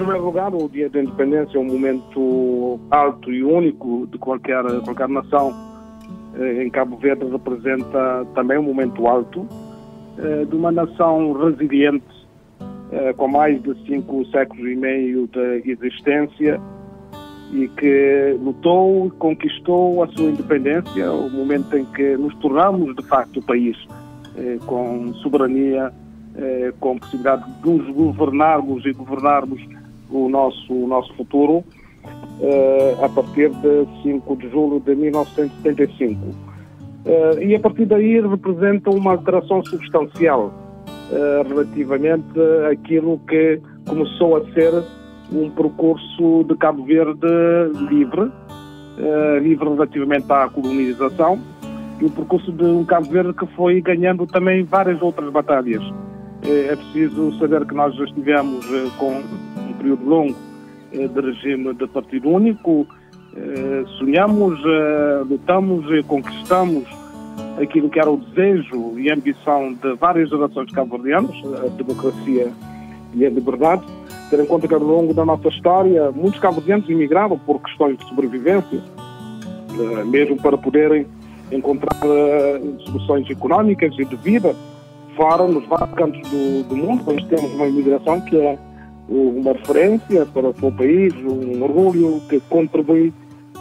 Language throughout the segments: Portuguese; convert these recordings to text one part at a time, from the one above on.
Primeiro lugar, o Dia da Independência é um momento alto e único de qualquer, qualquer nação. Eh, em Cabo Verde representa também um momento alto eh, de uma nação resiliente, eh, com mais de cinco séculos e meio de existência e que lutou e conquistou a sua independência, o momento em que nos tornamos de facto o país com soberania com possibilidade de nos governarmos e governarmos o nosso, o nosso futuro eh, a partir de 5 de julho de 1975. Eh, e a partir daí representa uma alteração substancial eh, relativamente àquilo que começou a ser um percurso de Cabo Verde livre, livre relativamente à colonização, e o percurso de um Cabo Verde que foi ganhando também várias outras batalhas. É, preciso saber que nós já estivemos com período longo eh, de regime de partido único, eh, sonhamos, lutamos e conquistamos aquilo que era o desejo e a ambição de várias gerações cabo-verdianas, a democracia e a liberdade. Ter em conta que ao longo da nossa história muitos cabo-verdianos imigraram por questões de sobrevivência, mesmo para poderem encontrar soluções económicas e de vida fora, nos vários cantos do, do mundo, nós temos uma imigração que é uma referência para o seu país, um orgulho que contribui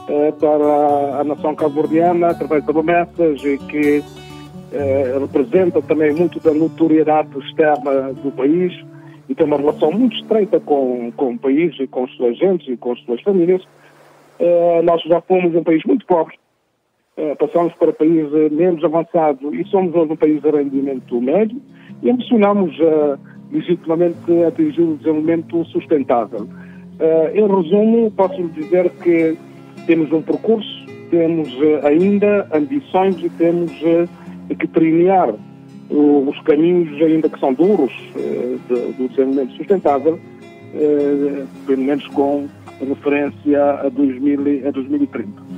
eh, para a nação cabo-verdiana através de promessas e que eh, representa também muito da notoriedade externa do país e tem uma relação muito estreita com, com o país e com os seus agentes e com as suas famílias. Eh, nós já fomos um país muito pobre, passamos para país menos avançado e somos hoje um país de rendimento médio e ambicionamos uh, legitimamente atingir o desenvolvimento sustentável. Uh, em resumo, posso dizer que temos um percurso, temos uh, ainda ambições e temos que trilhar os caminhos, ainda que são duros, de, do desenvolvimento sustentável, pelo menos com referência a, 2000, a 2030.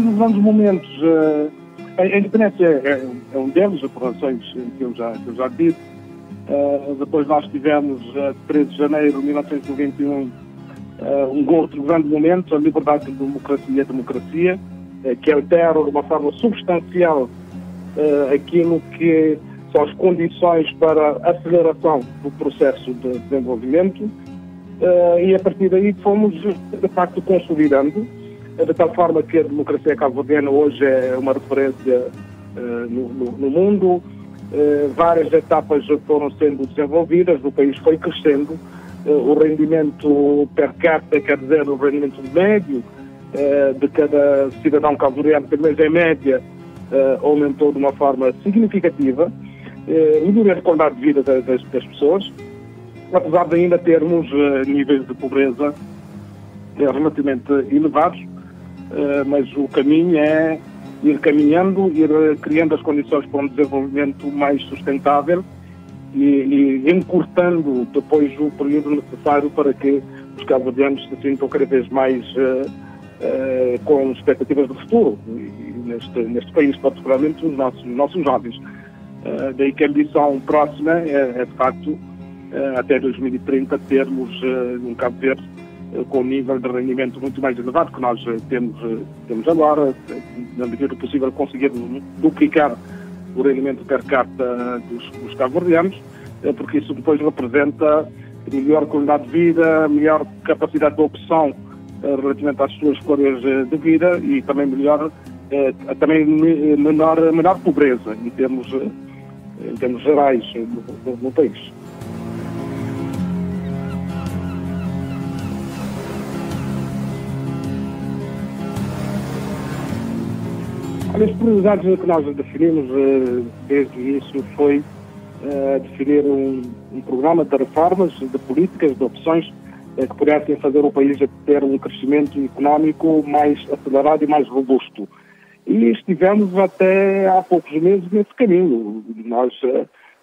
Nos grandes momentos, uh, a, independência é, é, um deles, por razões que eu já, que eu já disse. Uh, depois nós tivemos, uh, 13 de janeiro de 1991, uh, um outro grande momento, a liberdade de democracia e a democracia, uh, que altera de uma forma substancial aquilo que são as condições para aceleração do processo de desenvolvimento. e a partir daí fomos, de facto, consolidando de tal forma que a democracia cabo-verdiana hoje é uma referência uh, no, no, no, mundo. Uh, várias etapas foram sendo desenvolvidas, o país foi crescendo, uh, o rendimento per capita, quer dizer, o rendimento médio de cada cidadão cabo-verdiano, pelo menos em média, aumentou de uma forma significativa, melhorou a qualidade de vida das, das, pessoas, apesar de ainda termos níveis de pobreza relativamente elevados, eh, mas o caminho é ir caminhando, ir criando as condições para um desenvolvimento mais sustentável e, e encurtando depois o período necessário para que os cabo-verdianos se sintam cada vez mais uh, uh, com expectativas de futuro, e neste, neste país, particularmente os nossos, nossos jovens. Uh, daí que a ambição próxima é, é de facto, até 2030, termos um Cabo Verde eh, com um nível de rendimento muito mais elevado que nós eh, temos, eh, temos agora, na medida do possível conseguir duplicar o rendimento per capita dos, dos cabo-verdianos, porque isso depois representa melhor qualidade de vida, melhor capacidade de opção relativamente às suas escolhas de vida e também melhor, também menor, menor pobreza em termos, em termos gerais no, no, no país. As prioridades que nós definimos eh, desde o início foi eh, definir um, um, programa de reformas, de políticas, de opções eh, que pudessem fazer o país ter um crescimento económico mais acelerado e mais robusto. E estivemos até há poucos meses nesse caminho. Nós,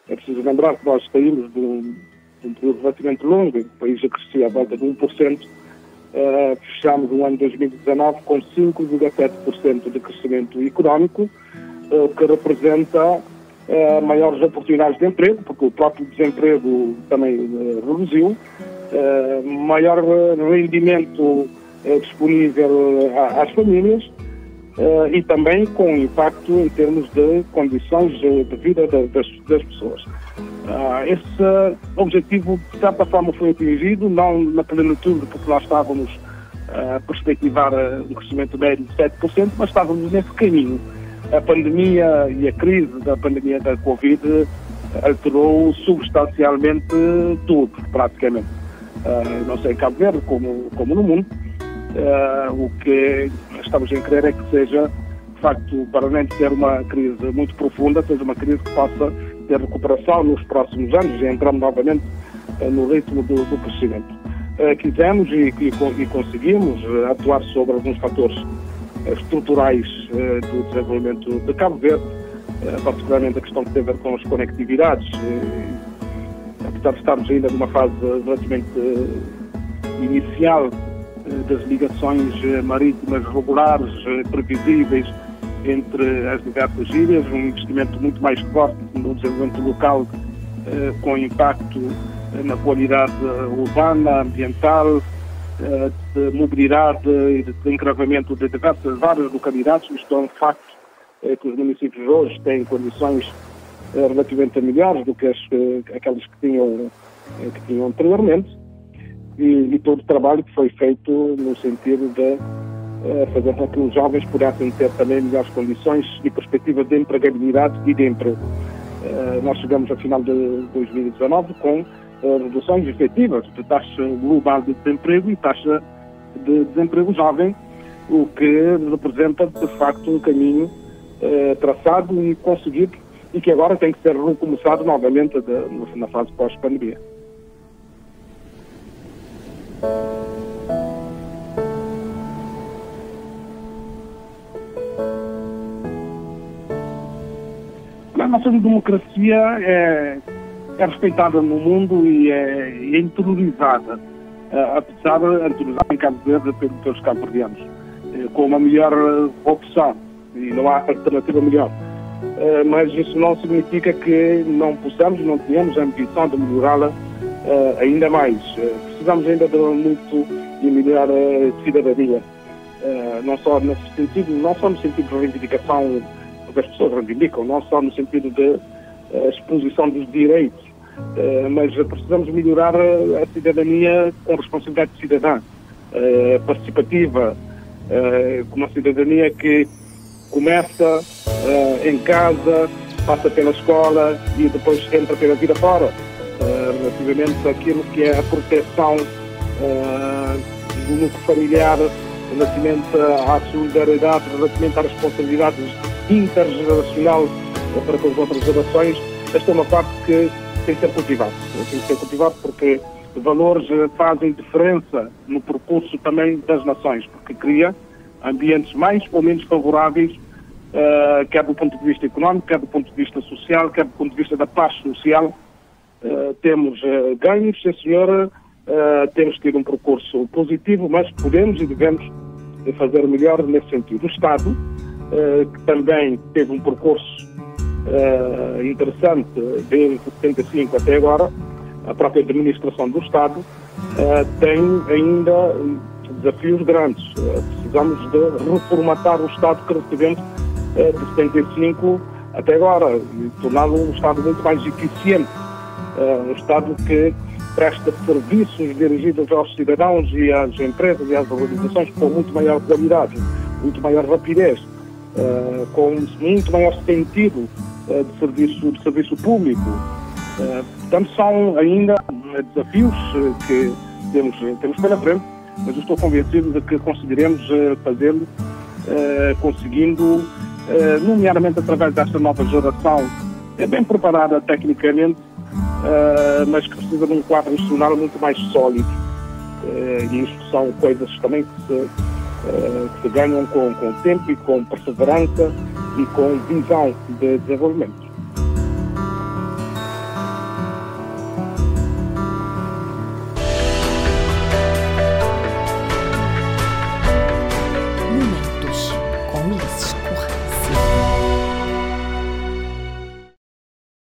é preciso lembrar que nós saímos de um, de um período relativamente longo, o país crescia à volta de 1%, uh, fechamos o ano 2019 com 5,7% de crescimento económico, uh, que representa uh, maiores oportunidades de emprego, porque o próprio desemprego também reduziu, maior rendimento disponível às famílias e também com impacto em termos de condições de vida das, das pessoas. Uh, esse objetivo, de certa forma, foi atingido, não na plenitude, porque nós estávamos uh, a perspectivar uh, um crescimento médio de 7%, mas estávamos nesse caminho. A pandemia e a crise da pandemia da Covid alterou substancialmente tudo, praticamente. Não sei em Cabo Verde, como, como no mundo. o que estamos a crer é que seja, de facto, para além de ser uma crise muito profunda, seja uma crise que possa ter recuperação nos próximos anos e entramos novamente eh, no ritmo do, do crescimento. Eh, quisemos e, e, e, conseguimos eh, atuar sobre alguns fatores estruturais do desenvolvimento de Cabo Verde, particularmente a questão que tem a ver com as conectividades. Apesar de estarmos ainda numa fase relativamente inicial das ligações marítimas regulares, previsíveis, entre as diversas ilhas, um investimento muito mais forte no desenvolvimento local, eh, com impacto eh, na qualidade urbana, ambiental, eh, de mobilidade e de, encravamento de diversas várias localidades. Isto é um facto que os municípios hoje têm condições relativamente melhores do que as, aquelas que tinham, que tinham anteriormente. E, e todo o trabalho que foi feito no sentido de fazer com que os jovens pudessem ter também melhores condições e perspectivas de empregabilidade e de emprego. Uh, nós chegamos ao final de 2019 com uh, reduções efetivas de taxa global de desemprego e taxa de desemprego jovem, o que representa de facto um caminho uh, traçado e conseguido e que agora tem que ser recomeçado novamente na fase pós-pandemia. Nossa democracia é, é respeitada no mundo e é, é interiorizada, uh, apesar de interiorizada em Cabo Verde pelos cabo-verdianos, uh, com uma melhor opção e não há alternativa melhor. Mas isso não significa que não possamos, não tenhamos a ambição de melhorá-la ainda mais. precisamos ainda de muito de melhorar a cidadania. não só nesse sentido, não só no sentido de reivindicação que as pessoas reivindicam, não só no sentido de uh, exposição dos direitos, uh, mas precisamos melhorar a, cidadania com responsabilidade cidadã, uh, participativa, com uma cidadania que começa em casa, passa pela escola e depois entra pela vida fora, relativamente àquilo que é a proteção do núcleo familiar relativamente à solidariedade, relativamente às responsabilidades intergeracional para com as outras gerações, esta é uma parte que tem que ser cultivada. Tem que ser cultivada porque valores eh, fazem diferença no percurso também das nações, porque cria ambientes mais ou menos favoráveis, uh, quer do ponto de vista económico, quer do ponto de vista social, quer do ponto de vista da paz social. Uh, temos uh, ganhos, sim senhora, temos tido um percurso positivo, mas podemos e devemos fazer melhor nesse sentido. O Estado que também teve um percurso uh, interessante desde 75 até agora, a própria administração do Estado uh, tem ainda desafios grandes. precisamos de reformatar o Estado que recebemos de 75 até agora e torná-lo um Estado muito mais eficiente, um Estado que presta serviços dirigidos aos cidadãos e às empresas e às organizações com muito maior qualidade, muito maior rapidez uh, com muito maior sentido uh, de, serviço, de serviço público. Uh, portanto, são ainda desafios que temos, temos pela frente, mas eu estou convencido de que conseguiremos fazê-lo, conseguindo, nomeadamente através desta nova geração, é bem preparada tecnicamente, mas que precisa de um quadro institucional muito mais sólido. e isso são coisas também que se eh, que se ganham com, com tempo e com perseverança e com visão de desenvolvimento.